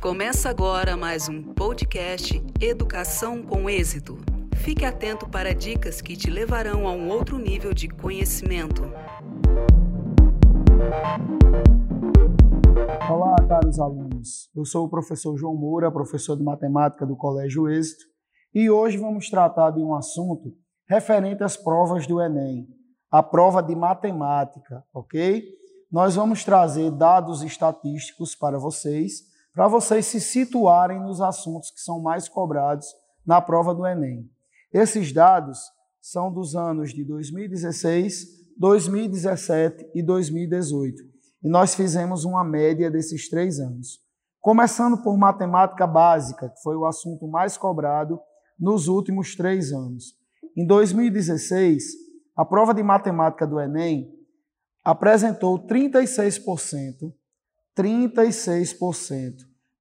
Começa agora mais um podcast Educação com Êxito. Fique atento para dicas que te levarão a um outro nível de conhecimento. Olá, caros alunos. Eu sou o professor João Moura, professor de matemática do Colégio Êxito, e hoje vamos tratar de um assunto referente às provas do Enem, a prova de matemática, ok? Nós vamos trazer dados estatísticos para vocês, para vocês se situarem nos assuntos que são mais cobrados na prova do Enem. Esses dados são dos anos de 2016, 2017 e 2018. E nós fizemos uma média desses três anos. Começando por matemática básica, que foi o assunto mais cobrado nos últimos três anos. Em 2016, a prova de matemática do Enem apresentou 36%, 36%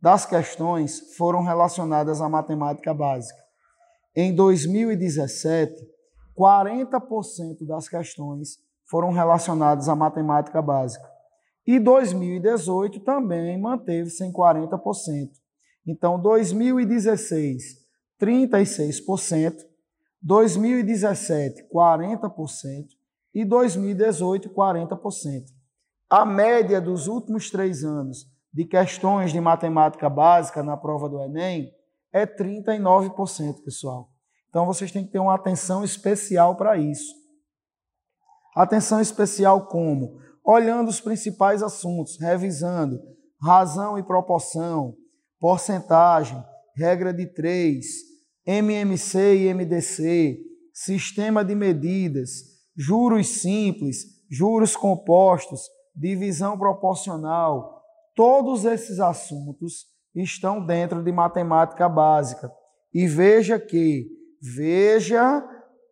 das questões foram relacionadas à matemática básica. Em 2017, 40% das questões foram relacionadas à matemática básica. E 2018 também manteve-se em 40%. Então, 2016, 36%, 2017, 40% e 2018, 40%. A média dos últimos três anos de questões de matemática básica na prova do Enem é 39%, pessoal. Então vocês têm que ter uma atenção especial para isso. Atenção especial como? Olhando os principais assuntos, revisando razão e proporção, porcentagem, regra de três, MMC e MDC, sistema de medidas, juros simples, juros compostos, divisão proporcional, todos esses assuntos estão dentro de matemática básica. E veja que, veja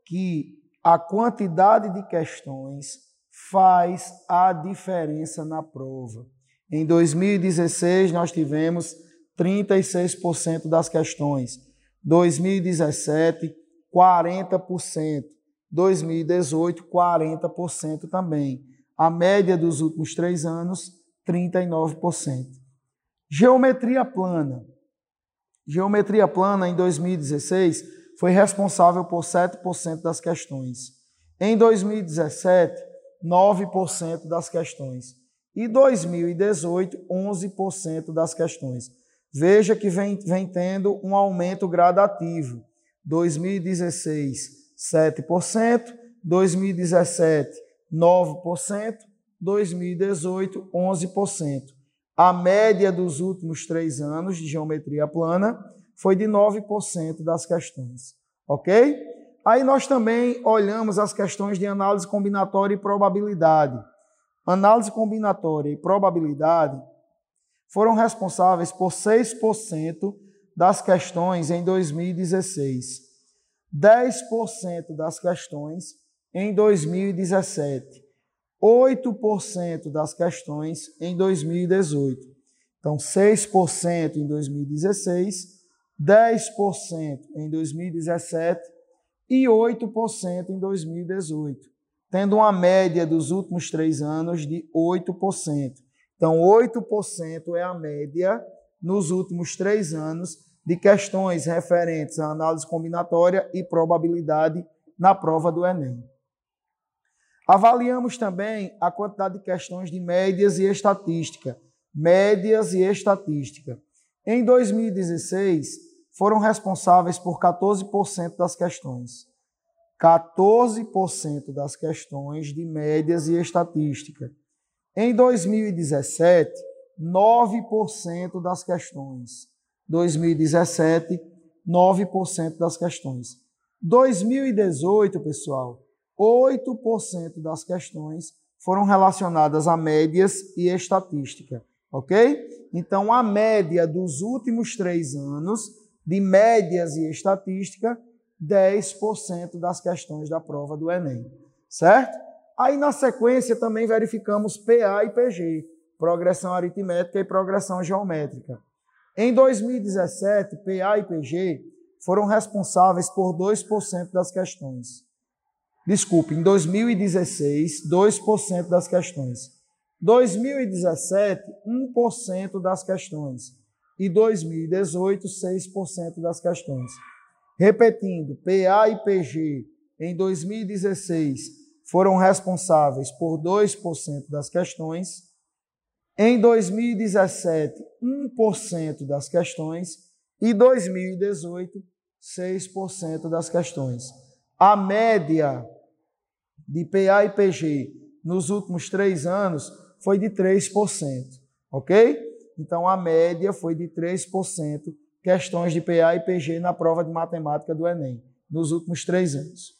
que a quantidade de questões faz a diferença na prova. Em 2016, nós tivemos 36% das questões. 2017, 40%. 2018, 40% também. A média dos últimos três anos, 39%. Geometria plana. Geometria plana, em 2016, foi responsável por 7% das questões. Em 2017, 9% das questões. E 2018, 11% das questões. Veja que vem, vem tendo um aumento gradativo. 2016, 7%, 2017, 9%, 2018, 11%. A média dos últimos três anos de geometria plana foi de 9% das questões. Ok? Aí nós também olhamos as questões de análise combinatória e probabilidade. Análise combinatória e probabilidade foram responsáveis por 6% das questões em 2016, 10% das questões em 2017, 8% das questões em 2018. Então, 6% em 2016, 10% em 2017 e 8% em 2018, tendo uma média dos últimos três anos de 8%. Então, 8% é a média nos últimos três anos de questões referentes à análise combinatória e probabilidade na prova do Enem. Avaliamos também a quantidade de questões de médias e estatística. Médias e estatística. Em 2016, foram responsáveis por 14% das questões. 14% das questões de médias e estatística. Em 2017, 9% das questões. 2017, 9% das questões. 2018, pessoal, 8% das questões foram relacionadas a médias e estatística, ok? Então, a média dos últimos três anos de médias e estatística, 10% das questões da prova do Enem, certo? Aí na sequência também verificamos PA e PG, progressão aritmética e progressão geométrica. Em 2017, PA e PG foram responsáveis por 2% das questões. Desculpe, em 2016, 2% das questões. 2017, 1% das questões. E 2018, 6% das questões. Repetindo, PA e PG em 2016 foram responsáveis por 2% das questões. Em 2017, 1% das questões. E 2018, 6% das questões. A média de PA e PG nos últimos três anos foi de 3%, ok? Então a média foi de 3% questões de PA e PG na prova de matemática do Enem, nos últimos três anos.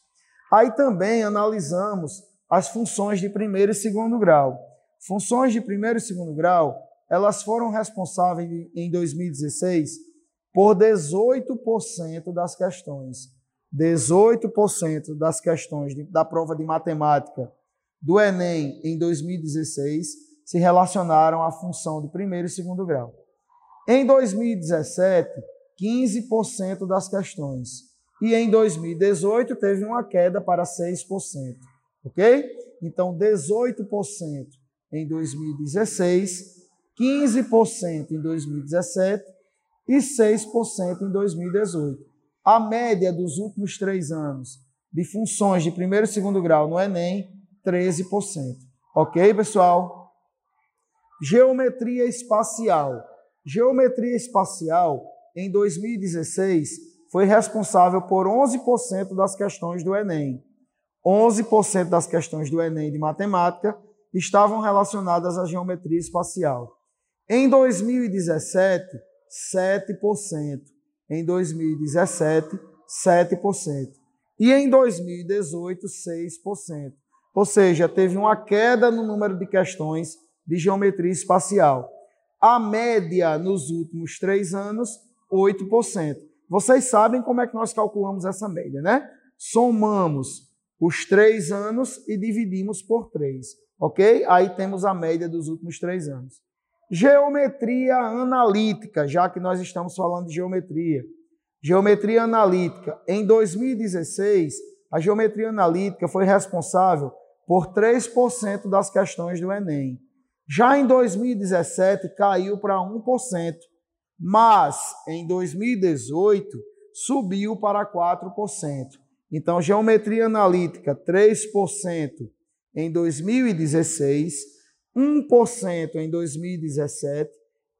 Aí também analisamos as funções de primeiro e segundo grau. Funções de primeiro e segundo grau, elas foram responsáveis em 2016 por 18% das questões. 18% das questões de, da prova de matemática do Enem em 2016 se relacionaram à função de primeiro e segundo grau. Em 2017, 15% das questões. E em 2018 teve uma queda para 6%. Ok? Então, 18% em 2016, 15% em 2017 e 6% em 2018. A média dos últimos três anos de funções de primeiro e segundo grau no Enem, 13%. Ok, pessoal? Geometria espacial. Geometria espacial, em 2016, foi responsável por 11% das questões do Enem. 11% das questões do Enem de matemática estavam relacionadas à geometria espacial. Em 2017, 7%. Em 2017, 7%. E em 2018, 6%. Ou seja, teve uma queda no número de questões de geometria espacial. A média nos últimos três anos, 8%. Vocês sabem como é que nós calculamos essa média, né? Somamos os três anos e dividimos por três, ok? Aí temos a média dos últimos três anos. Geometria analítica, já que nós estamos falando de geometria. Geometria analítica. Em 2016, a geometria analítica foi responsável por 3% das questões do Enem. Já em 2017, caiu para 1%, mas em 2018 subiu para 4%. Então, geometria analítica, 3% em 2016 1% em 2017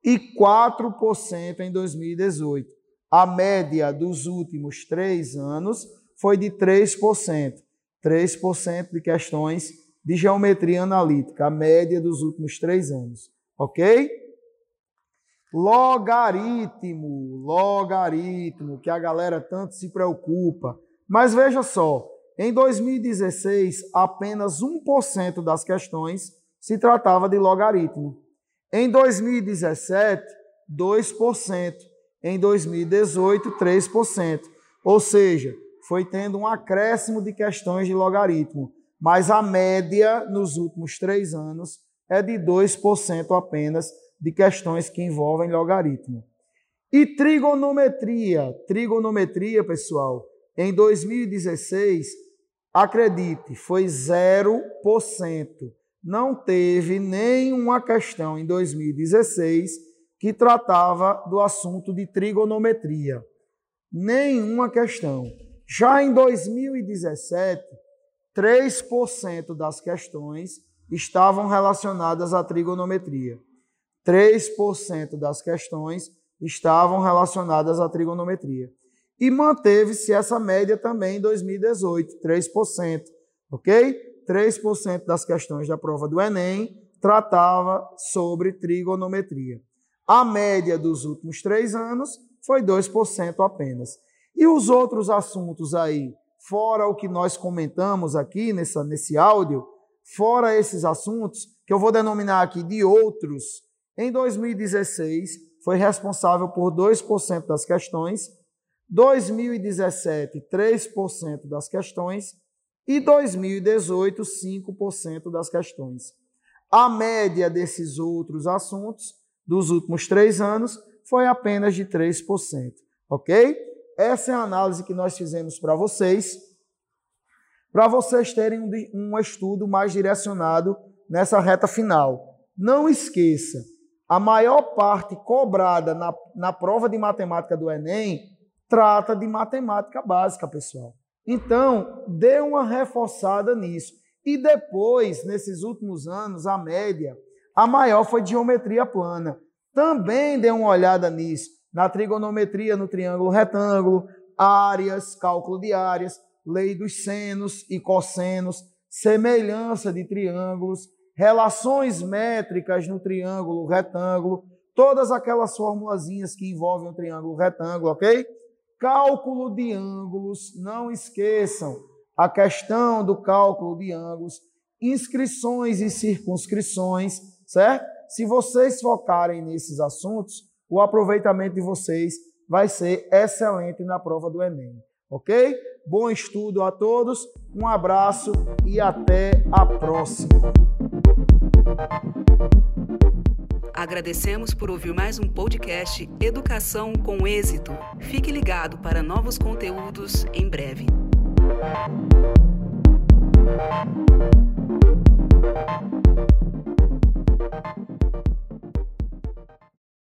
e 4% em 2018. A média dos últimos três anos foi de 3%. 3% de questões de geometria analítica, a média dos últimos três anos. Ok? Logaritmo, logaritmo, que a galera tanto se preocupa. Mas veja só, em 2016, apenas 1% das questões se tratava de logaritmo. Em 2017, 2%. Em 2018, 3%. Ou seja, foi tendo um acréscimo de questões de logaritmo. Mas a média nos últimos três anos é de 2% apenas de questões que envolvem logaritmo. E trigonometria. Trigonometria, pessoal, em 2016, acredite, foi 0% não teve nenhuma questão em 2016 que tratava do assunto de trigonometria. Nenhuma questão. Já em 2017, 3% das questões estavam relacionadas à trigonometria. 3% das questões estavam relacionadas à trigonometria. E manteve-se essa média também em 2018, 3%, ok? 3% das questões da prova do Enem tratava sobre trigonometria. A média dos últimos três anos foi 2% apenas. E os outros assuntos aí, fora o que nós comentamos aqui nessa, nesse áudio, fora esses assuntos, que eu vou denominar aqui de outros, em 2016 foi responsável por 2% das questões, 2017, 3% das questões, e 2018, 5% das questões. A média desses outros assuntos dos últimos três anos foi apenas de 3%. Ok? Essa é a análise que nós fizemos para vocês. para vocês terem um, um estudo mais direcionado nessa reta final. Não esqueça, a maior parte cobrada na, na prova de matemática do Enem trata de matemática básica, pessoal. Então, dê uma reforçada nisso. E depois, nesses últimos anos, a média, a maior foi geometria plana. Também dê uma olhada nisso. Na trigonometria, no triângulo retângulo, áreas, cálculo de áreas, lei dos senos e cossenos, semelhança de triângulos, relações métricas no triângulo retângulo, todas aquelas formulazinhas que envolvem o triângulo retângulo, ok? Cálculo de ângulos, não esqueçam a questão do cálculo de ângulos, inscrições e circunscrições, certo? Se vocês focarem nesses assuntos, o aproveitamento de vocês vai ser excelente na prova do Enem, ok? Bom estudo a todos, um abraço e até a próxima. Agradecemos por ouvir mais um podcast Educação com Êxito. Fique ligado para novos conteúdos em breve.